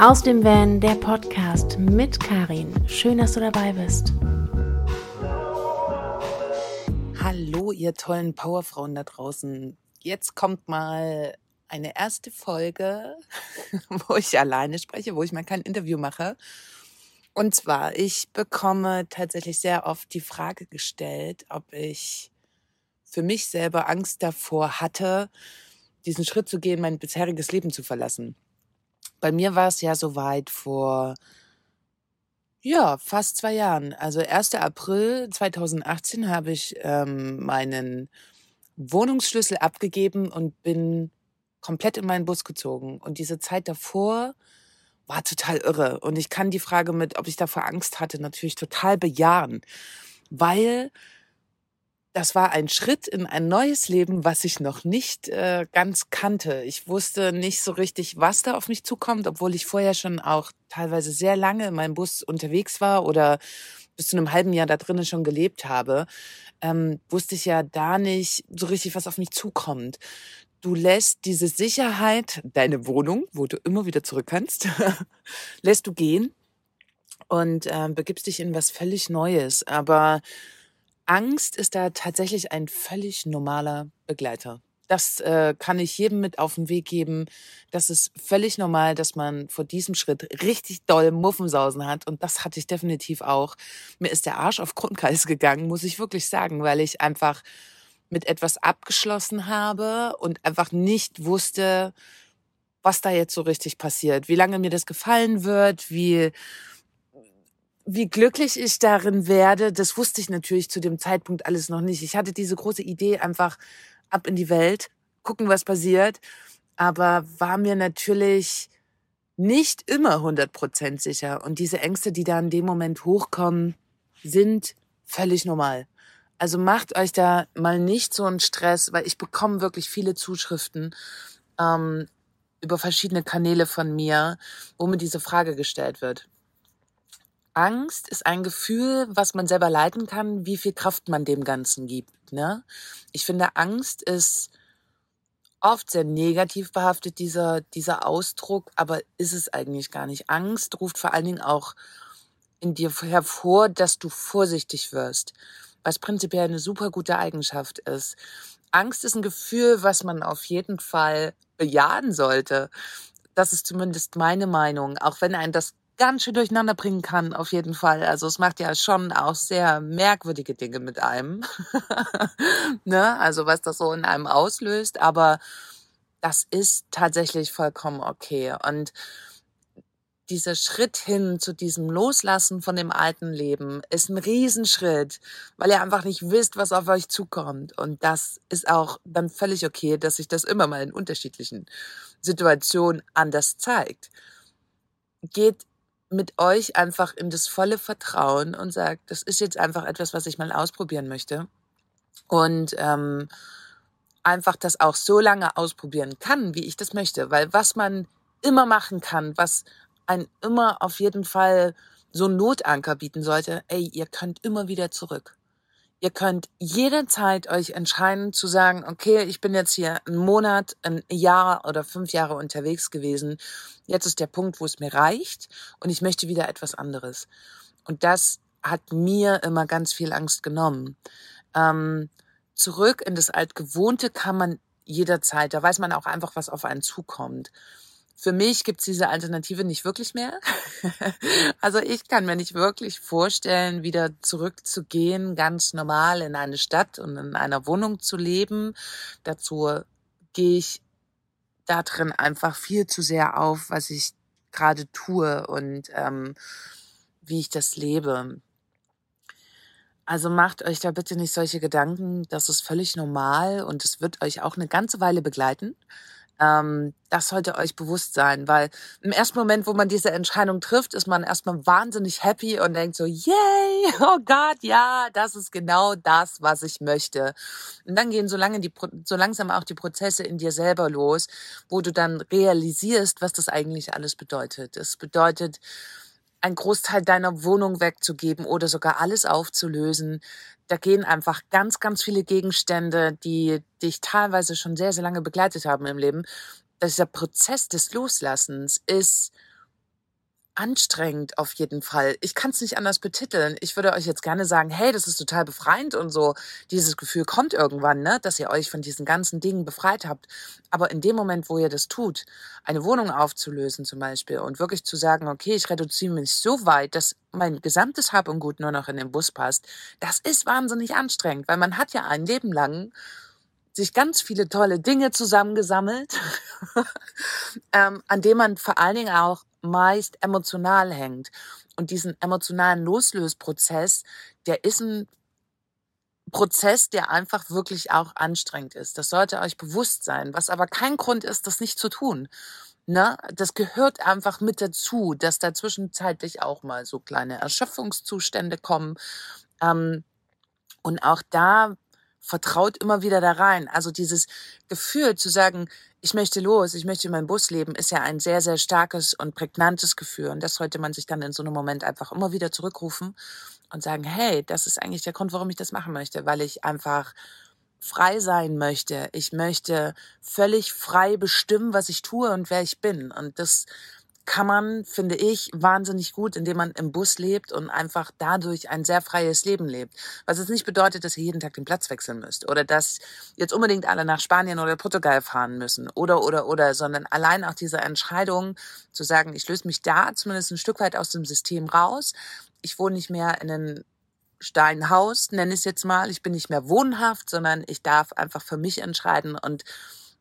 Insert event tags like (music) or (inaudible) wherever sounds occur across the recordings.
Aus dem Van, der Podcast mit Karin. Schön, dass du dabei bist. Hallo, ihr tollen Powerfrauen da draußen. Jetzt kommt mal eine erste Folge, (laughs) wo ich alleine spreche, wo ich mal kein Interview mache. Und zwar, ich bekomme tatsächlich sehr oft die Frage gestellt, ob ich für mich selber Angst davor hatte, diesen Schritt zu gehen, mein bisheriges Leben zu verlassen. Bei mir war es ja soweit vor ja, fast zwei Jahren. Also 1. April 2018 habe ich ähm, meinen Wohnungsschlüssel abgegeben und bin komplett in meinen Bus gezogen. Und diese Zeit davor war total irre. Und ich kann die Frage mit, ob ich davor Angst hatte, natürlich total bejahen. Weil das war ein Schritt in ein neues Leben, was ich noch nicht äh, ganz kannte. Ich wusste nicht so richtig, was da auf mich zukommt, obwohl ich vorher schon auch teilweise sehr lange in meinem Bus unterwegs war oder bis zu einem halben Jahr da drinnen schon gelebt habe, ähm, wusste ich ja da nicht so richtig, was auf mich zukommt. Du lässt diese Sicherheit, deine Wohnung, wo du immer wieder zurück kannst, (laughs) lässt du gehen und äh, begibst dich in was völlig Neues. Aber Angst ist da tatsächlich ein völlig normaler Begleiter. Das äh, kann ich jedem mit auf den Weg geben. Das ist völlig normal, dass man vor diesem Schritt richtig doll Muffensausen hat. Und das hatte ich definitiv auch. Mir ist der Arsch auf Grundkreis (laughs) gegangen, muss ich wirklich sagen, weil ich einfach mit etwas abgeschlossen habe und einfach nicht wusste, was da jetzt so richtig passiert, wie lange mir das gefallen wird, wie wie glücklich ich darin werde, das wusste ich natürlich zu dem Zeitpunkt alles noch nicht. Ich hatte diese große Idee einfach ab in die Welt, gucken, was passiert, aber war mir natürlich nicht immer 100% sicher. Und diese Ängste, die da in dem Moment hochkommen, sind völlig normal. Also macht euch da mal nicht so einen Stress, weil ich bekomme wirklich viele Zuschriften ähm, über verschiedene Kanäle von mir, wo mir diese Frage gestellt wird. Angst ist ein Gefühl, was man selber leiten kann, wie viel Kraft man dem Ganzen gibt. Ne? Ich finde, Angst ist oft sehr negativ behaftet, dieser, dieser Ausdruck, aber ist es eigentlich gar nicht. Angst ruft vor allen Dingen auch in dir hervor, dass du vorsichtig wirst, was prinzipiell eine super gute Eigenschaft ist. Angst ist ein Gefühl, was man auf jeden Fall bejahen sollte. Das ist zumindest meine Meinung, auch wenn ein das ganz schön durcheinander bringen kann, auf jeden Fall. Also es macht ja schon auch sehr merkwürdige Dinge mit einem. (laughs) ne? Also was das so in einem auslöst, aber das ist tatsächlich vollkommen okay. Und dieser Schritt hin zu diesem Loslassen von dem alten Leben ist ein Riesenschritt, weil ihr einfach nicht wisst, was auf euch zukommt. Und das ist auch dann völlig okay, dass sich das immer mal in unterschiedlichen Situationen anders zeigt. Geht mit euch einfach in das volle Vertrauen und sagt, das ist jetzt einfach etwas, was ich mal ausprobieren möchte. Und ähm, einfach das auch so lange ausprobieren kann, wie ich das möchte. Weil was man immer machen kann, was ein immer auf jeden Fall so einen Notanker bieten sollte, ey, ihr könnt immer wieder zurück. Ihr könnt jederzeit euch entscheiden zu sagen, okay, ich bin jetzt hier einen Monat, ein Jahr oder fünf Jahre unterwegs gewesen. Jetzt ist der Punkt, wo es mir reicht und ich möchte wieder etwas anderes. Und das hat mir immer ganz viel Angst genommen. Ähm, zurück in das Altgewohnte kann man jederzeit. Da weiß man auch einfach, was auf einen zukommt. Für mich gibt's diese Alternative nicht wirklich mehr. (laughs) also ich kann mir nicht wirklich vorstellen, wieder zurückzugehen, ganz normal in eine Stadt und in einer Wohnung zu leben. Dazu gehe ich da drin einfach viel zu sehr auf, was ich gerade tue und ähm, wie ich das lebe. Also macht euch da bitte nicht solche Gedanken, das ist völlig normal und es wird euch auch eine ganze Weile begleiten. Ähm, das sollte euch bewusst sein, weil im ersten Moment, wo man diese Entscheidung trifft, ist man erstmal wahnsinnig happy und denkt so, yay, (laughs) oh Gott, ja, das ist genau das, was ich möchte. Und dann gehen so lange die, so langsam auch die Prozesse in dir selber los, wo du dann realisierst, was das eigentlich alles bedeutet. Es bedeutet, einen Großteil deiner Wohnung wegzugeben oder sogar alles aufzulösen. Da gehen einfach ganz, ganz viele Gegenstände, die dich teilweise schon sehr, sehr lange begleitet haben im Leben. Dieser Prozess des Loslassens ist anstrengend auf jeden Fall. Ich kann es nicht anders betiteln. Ich würde euch jetzt gerne sagen, hey, das ist total befreiend und so. Dieses Gefühl kommt irgendwann, ne, dass ihr euch von diesen ganzen Dingen befreit habt. Aber in dem Moment, wo ihr das tut, eine Wohnung aufzulösen zum Beispiel und wirklich zu sagen, okay, ich reduziere mich so weit, dass mein gesamtes Hab und Gut nur noch in den Bus passt, das ist wahnsinnig anstrengend, weil man hat ja ein Leben lang sich ganz viele tolle Dinge zusammengesammelt, (laughs) ähm, an dem man vor allen Dingen auch meist emotional hängt. Und diesen emotionalen Loslösprozess, der ist ein Prozess, der einfach wirklich auch anstrengend ist. Das sollte euch bewusst sein, was aber kein Grund ist, das nicht zu tun. Ne? Das gehört einfach mit dazu, dass da zwischenzeitlich auch mal so kleine Erschöpfungszustände kommen. Ähm, und auch da vertraut immer wieder da rein. Also dieses Gefühl zu sagen, ich möchte los, ich möchte in meinem Bus leben, ist ja ein sehr, sehr starkes und prägnantes Gefühl. Und das sollte man sich dann in so einem Moment einfach immer wieder zurückrufen und sagen, hey, das ist eigentlich der Grund, warum ich das machen möchte, weil ich einfach frei sein möchte. Ich möchte völlig frei bestimmen, was ich tue und wer ich bin. Und das kann man, finde ich, wahnsinnig gut, indem man im Bus lebt und einfach dadurch ein sehr freies Leben lebt. Was jetzt nicht bedeutet, dass ihr jeden Tag den Platz wechseln müsst oder dass jetzt unbedingt alle nach Spanien oder Portugal fahren müssen oder, oder, oder, sondern allein auch diese Entscheidung zu sagen, ich löse mich da zumindest ein Stück weit aus dem System raus. Ich wohne nicht mehr in einem Steinhaus, nenne ich es jetzt mal. Ich bin nicht mehr wohnhaft, sondern ich darf einfach für mich entscheiden und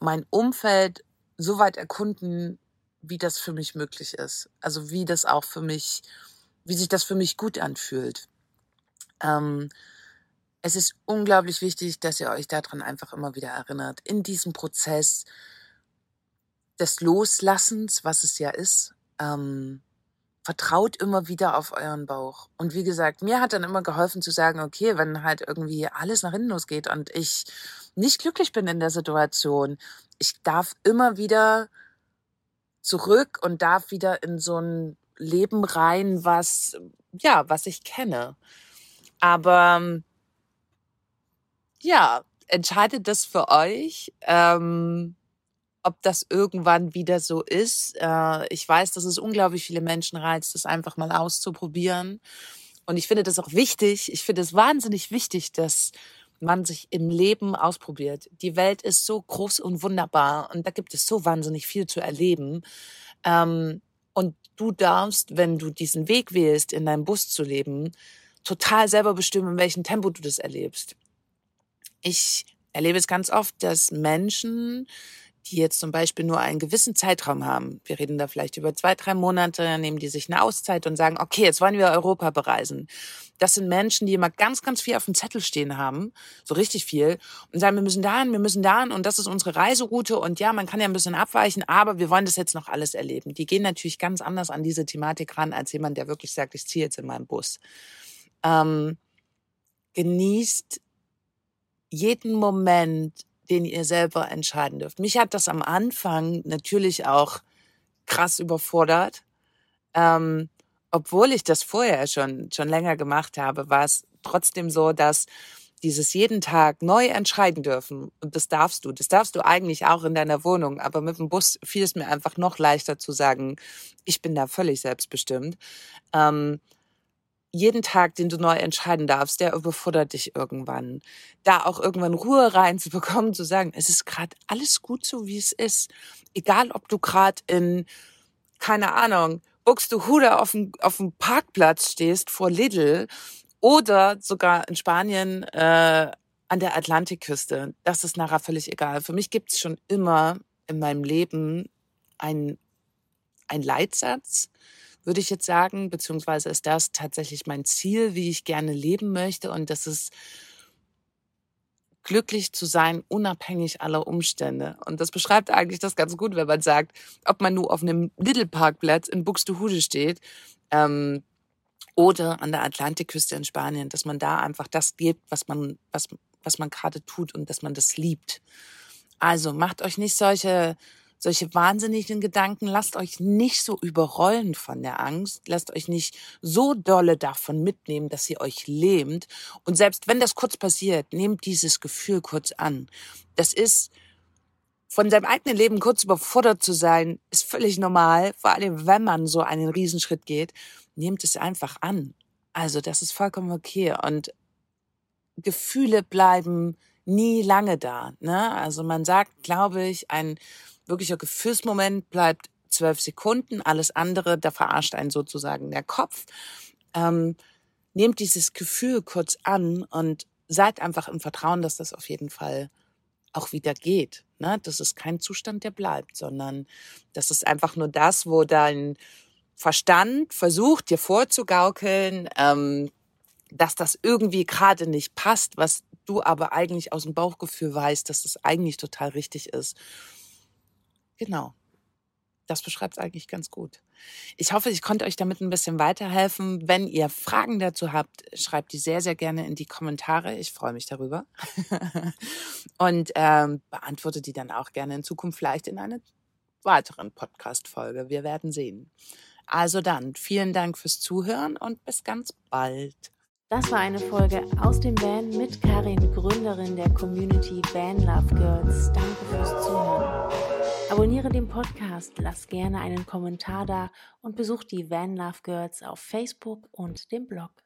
mein Umfeld so weit erkunden, wie das für mich möglich ist. Also wie das auch für mich, wie sich das für mich gut anfühlt. Ähm, es ist unglaublich wichtig, dass ihr euch daran einfach immer wieder erinnert. In diesem Prozess des Loslassens, was es ja ist, ähm, vertraut immer wieder auf euren Bauch. Und wie gesagt, mir hat dann immer geholfen zu sagen, okay, wenn halt irgendwie alles nach hinten losgeht und ich nicht glücklich bin in der Situation, ich darf immer wieder zurück und darf wieder in so ein Leben rein, was, ja, was ich kenne. Aber ja, entscheidet das für euch, ähm, ob das irgendwann wieder so ist. Äh, ich weiß, dass es unglaublich viele Menschen reizt, das einfach mal auszuprobieren. Und ich finde das auch wichtig. Ich finde es wahnsinnig wichtig, dass man sich im Leben ausprobiert. Die Welt ist so groß und wunderbar und da gibt es so wahnsinnig viel zu erleben. Ähm, und du darfst, wenn du diesen Weg wählst, in deinem Bus zu leben, total selber bestimmen, in welchem Tempo du das erlebst. Ich erlebe es ganz oft, dass Menschen die jetzt zum Beispiel nur einen gewissen Zeitraum haben, wir reden da vielleicht über zwei, drei Monate, nehmen die sich eine Auszeit und sagen, okay, jetzt wollen wir Europa bereisen. Das sind Menschen, die immer ganz, ganz viel auf dem Zettel stehen haben, so richtig viel, und sagen, wir müssen dahin, wir müssen dahin und das ist unsere Reiseroute und ja, man kann ja ein bisschen abweichen, aber wir wollen das jetzt noch alles erleben. Die gehen natürlich ganz anders an diese Thematik ran, als jemand, der wirklich sagt, ich ziehe jetzt in meinen Bus. Ähm, genießt jeden Moment den ihr selber entscheiden dürft. Mich hat das am Anfang natürlich auch krass überfordert. Ähm, obwohl ich das vorher schon, schon länger gemacht habe, war es trotzdem so, dass dieses jeden Tag neu entscheiden dürfen, und das darfst du, das darfst du eigentlich auch in deiner Wohnung, aber mit dem Bus fiel es mir einfach noch leichter zu sagen, ich bin da völlig selbstbestimmt. Ähm, jeden Tag, den du neu entscheiden darfst, der überfordert dich irgendwann. Da auch irgendwann Ruhe reinzubekommen, zu sagen, es ist gerade alles gut so, wie es ist. Egal, ob du gerade in, keine Ahnung, Buxtehude auf dem, auf dem Parkplatz stehst vor Lidl oder sogar in Spanien äh, an der Atlantikküste. Das ist nachher völlig egal. Für mich gibt es schon immer in meinem Leben ein, ein Leitsatz, würde ich jetzt sagen, beziehungsweise ist das tatsächlich mein Ziel, wie ich gerne leben möchte und das ist glücklich zu sein, unabhängig aller Umstände. Und das beschreibt eigentlich das ganz gut, wenn man sagt, ob man nur auf einem Lidl-Parkplatz in Buxtehude steht ähm, oder an der Atlantikküste in Spanien, dass man da einfach das gibt, was man, was, was man gerade tut und dass man das liebt. Also macht euch nicht solche solche wahnsinnigen Gedanken, lasst euch nicht so überrollen von der Angst, lasst euch nicht so dolle davon mitnehmen, dass sie euch lähmt. Und selbst wenn das kurz passiert, nehmt dieses Gefühl kurz an. Das ist von seinem eigenen Leben kurz überfordert zu sein, ist völlig normal, vor allem wenn man so einen Riesenschritt geht. Nehmt es einfach an. Also das ist vollkommen okay. Und Gefühle bleiben nie lange da. Ne? Also man sagt, glaube ich, ein wirklicher Gefühlsmoment bleibt zwölf Sekunden. Alles andere, da verarscht einen sozusagen der Kopf. Ähm, nehmt dieses Gefühl kurz an und seid einfach im Vertrauen, dass das auf jeden Fall auch wieder geht. Ne? Das ist kein Zustand, der bleibt, sondern das ist einfach nur das, wo dein Verstand versucht, dir vorzugaukeln, ähm, dass das irgendwie gerade nicht passt, was du aber eigentlich aus dem Bauchgefühl weißt, dass das eigentlich total richtig ist. Genau. Das beschreibt es eigentlich ganz gut. Ich hoffe, ich konnte euch damit ein bisschen weiterhelfen. Wenn ihr Fragen dazu habt, schreibt die sehr, sehr gerne in die Kommentare. Ich freue mich darüber. (laughs) Und ähm, beantwortet die dann auch gerne in Zukunft vielleicht in einer weiteren Podcast-Folge. Wir werden sehen. Also dann, vielen Dank fürs Zuhören und bis ganz bald. Das war eine Folge aus dem Van mit Karin, Gründerin der Community Van Love Girls. Danke fürs Zuhören. Abonniere den Podcast, lass gerne einen Kommentar da und besuch die Van Love Girls auf Facebook und dem Blog.